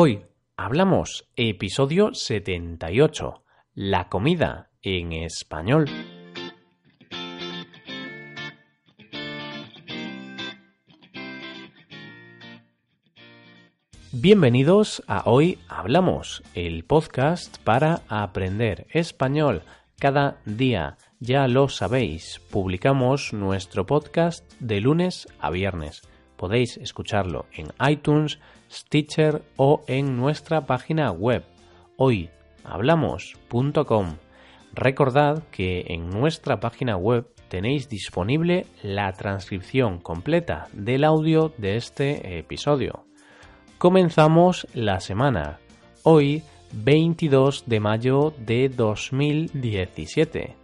Hoy hablamos episodio 78, la comida en español. Bienvenidos a Hoy Hablamos, el podcast para aprender español cada día. Ya lo sabéis, publicamos nuestro podcast de lunes a viernes. Podéis escucharlo en iTunes, Stitcher o en nuestra página web hoyhablamos.com. Recordad que en nuestra página web tenéis disponible la transcripción completa del audio de este episodio. Comenzamos la semana. Hoy 22 de mayo de 2017.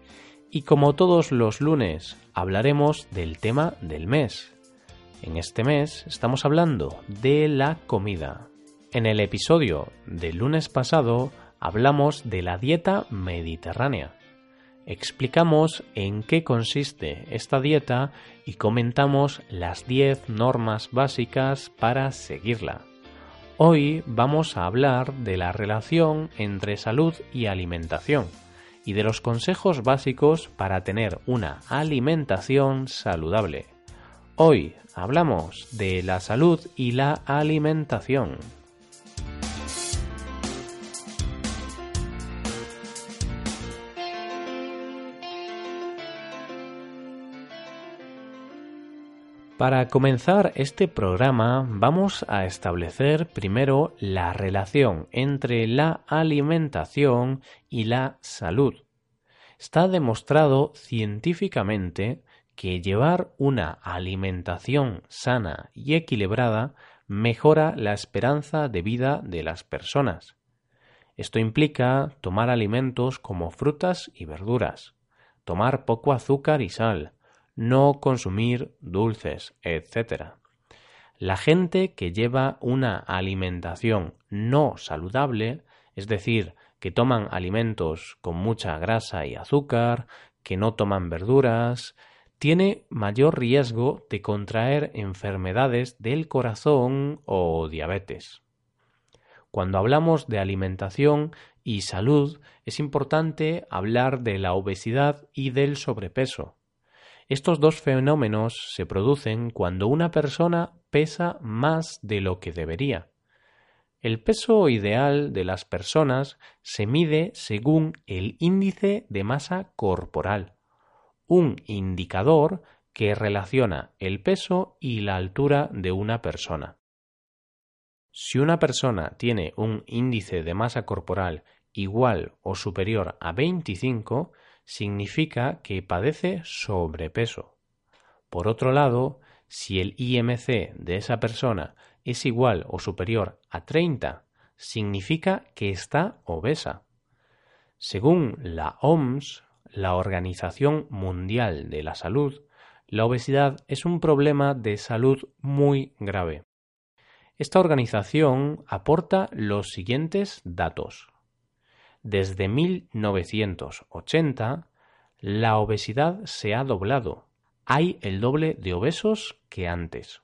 Y como todos los lunes, hablaremos del tema del mes. En este mes estamos hablando de la comida. En el episodio del lunes pasado hablamos de la dieta mediterránea. Explicamos en qué consiste esta dieta y comentamos las 10 normas básicas para seguirla. Hoy vamos a hablar de la relación entre salud y alimentación y de los consejos básicos para tener una alimentación saludable. Hoy hablamos de la salud y la alimentación. Para comenzar este programa vamos a establecer primero la relación entre la alimentación y la salud. Está demostrado científicamente que llevar una alimentación sana y equilibrada mejora la esperanza de vida de las personas. Esto implica tomar alimentos como frutas y verduras, tomar poco azúcar y sal, no consumir dulces, etc. La gente que lleva una alimentación no saludable, es decir, que toman alimentos con mucha grasa y azúcar, que no toman verduras, tiene mayor riesgo de contraer enfermedades del corazón o diabetes. Cuando hablamos de alimentación y salud, es importante hablar de la obesidad y del sobrepeso. Estos dos fenómenos se producen cuando una persona pesa más de lo que debería. El peso ideal de las personas se mide según el índice de masa corporal, un indicador que relaciona el peso y la altura de una persona. Si una persona tiene un índice de masa corporal igual o superior a 25, significa que padece sobrepeso. Por otro lado, si el IMC de esa persona es igual o superior a 30, significa que está obesa. Según la OMS, la Organización Mundial de la Salud, la obesidad es un problema de salud muy grave. Esta organización aporta los siguientes datos. Desde 1980, la obesidad se ha doblado. Hay el doble de obesos que antes.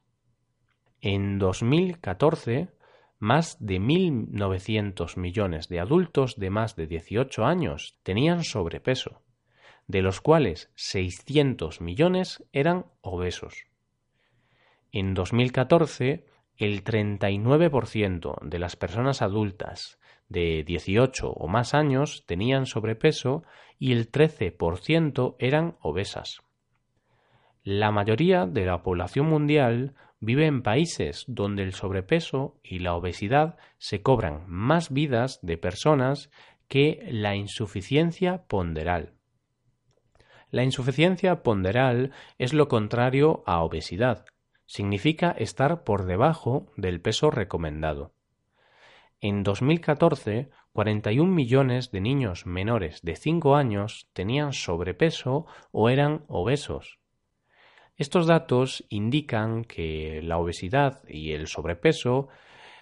En 2014, más de 1.900 millones de adultos de más de 18 años tenían sobrepeso, de los cuales 600 millones eran obesos. En 2014, el 39% de las personas adultas de 18 o más años tenían sobrepeso y el 13% eran obesas. La mayoría de la población mundial vive en países donde el sobrepeso y la obesidad se cobran más vidas de personas que la insuficiencia ponderal. La insuficiencia ponderal es lo contrario a obesidad. Significa estar por debajo del peso recomendado. En 2014, 41 millones de niños menores de 5 años tenían sobrepeso o eran obesos. Estos datos indican que la obesidad y el sobrepeso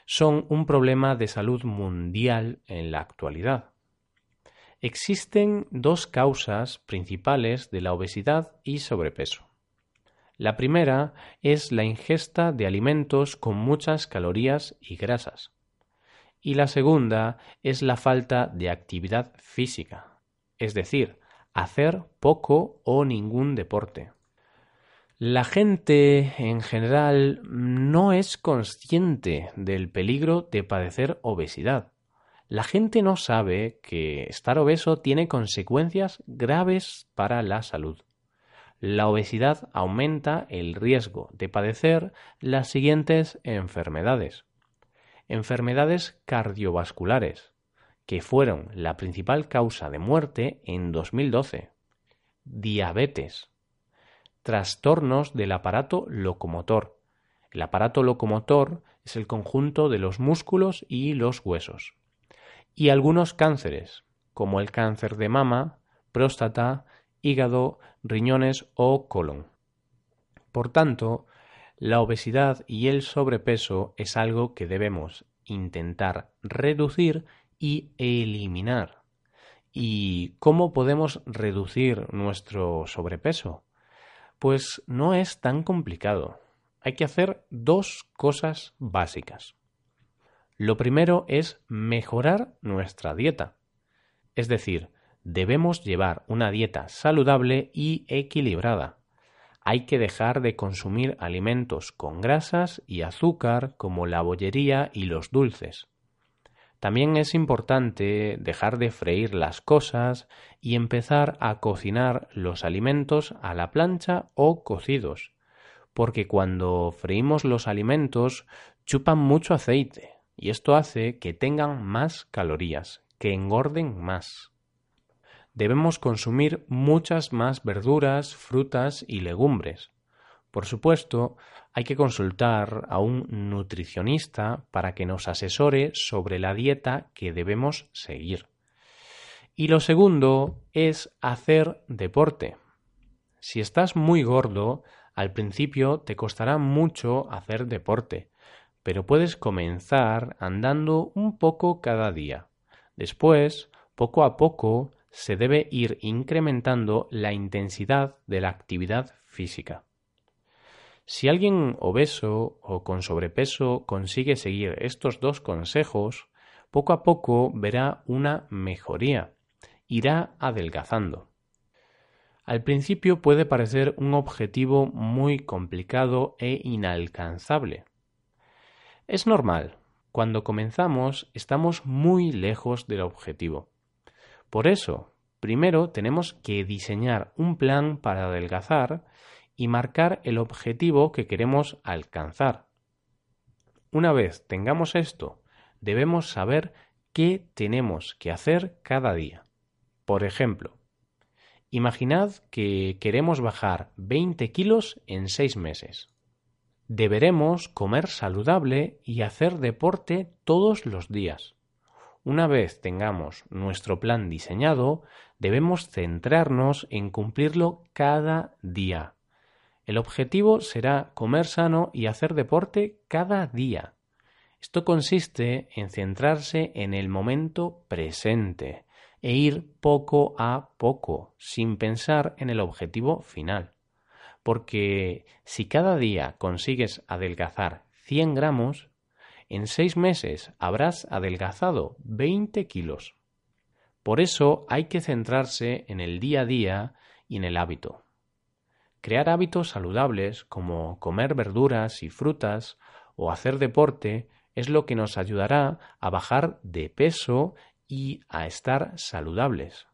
son un problema de salud mundial en la actualidad. Existen dos causas principales de la obesidad y sobrepeso. La primera es la ingesta de alimentos con muchas calorías y grasas y la segunda es la falta de actividad física, es decir, hacer poco o ningún deporte. La gente en general no es consciente del peligro de padecer obesidad. La gente no sabe que estar obeso tiene consecuencias graves para la salud. La obesidad aumenta el riesgo de padecer las siguientes enfermedades. Enfermedades cardiovasculares, que fueron la principal causa de muerte en 2012. Diabetes. Trastornos del aparato locomotor. El aparato locomotor es el conjunto de los músculos y los huesos. Y algunos cánceres, como el cáncer de mama, próstata, hígado, riñones o colon. Por tanto, la obesidad y el sobrepeso es algo que debemos intentar reducir y eliminar. ¿Y cómo podemos reducir nuestro sobrepeso? Pues no es tan complicado. Hay que hacer dos cosas básicas. Lo primero es mejorar nuestra dieta. Es decir, debemos llevar una dieta saludable y equilibrada. Hay que dejar de consumir alimentos con grasas y azúcar como la bollería y los dulces. También es importante dejar de freír las cosas y empezar a cocinar los alimentos a la plancha o cocidos, porque cuando freímos los alimentos chupan mucho aceite y esto hace que tengan más calorías, que engorden más debemos consumir muchas más verduras, frutas y legumbres. Por supuesto, hay que consultar a un nutricionista para que nos asesore sobre la dieta que debemos seguir. Y lo segundo es hacer deporte. Si estás muy gordo, al principio te costará mucho hacer deporte, pero puedes comenzar andando un poco cada día. Después, poco a poco, se debe ir incrementando la intensidad de la actividad física. Si alguien obeso o con sobrepeso consigue seguir estos dos consejos, poco a poco verá una mejoría, irá adelgazando. Al principio puede parecer un objetivo muy complicado e inalcanzable. Es normal, cuando comenzamos estamos muy lejos del objetivo. Por eso, primero tenemos que diseñar un plan para adelgazar y marcar el objetivo que queremos alcanzar. Una vez tengamos esto, debemos saber qué tenemos que hacer cada día. Por ejemplo, imaginad que queremos bajar 20 kilos en 6 meses. Deberemos comer saludable y hacer deporte todos los días. Una vez tengamos nuestro plan diseñado, debemos centrarnos en cumplirlo cada día. El objetivo será comer sano y hacer deporte cada día. Esto consiste en centrarse en el momento presente e ir poco a poco, sin pensar en el objetivo final. Porque si cada día consigues adelgazar 100 gramos, en seis meses habrás adelgazado 20 kilos. Por eso hay que centrarse en el día a día y en el hábito. Crear hábitos saludables como comer verduras y frutas o hacer deporte es lo que nos ayudará a bajar de peso y a estar saludables.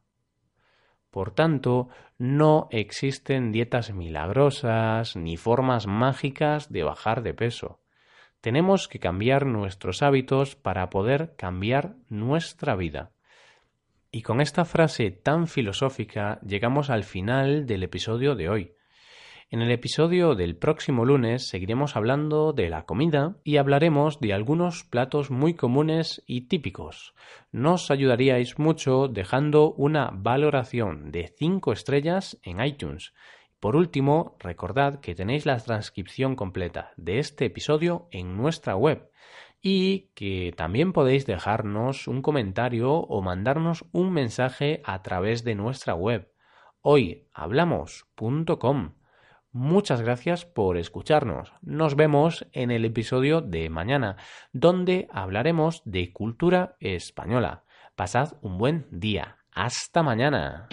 Por tanto, no existen dietas milagrosas ni formas mágicas de bajar de peso. Tenemos que cambiar nuestros hábitos para poder cambiar nuestra vida. Y con esta frase tan filosófica llegamos al final del episodio de hoy. En el episodio del próximo lunes seguiremos hablando de la comida y hablaremos de algunos platos muy comunes y típicos. Nos ayudaríais mucho dejando una valoración de 5 estrellas en iTunes por último, recordad que tenéis la transcripción completa de este episodio en nuestra web y que también podéis dejarnos un comentario o mandarnos un mensaje a través de nuestra web hoyhablamos.com. Muchas gracias por escucharnos. Nos vemos en el episodio de mañana, donde hablaremos de cultura española. Pasad un buen día. Hasta mañana.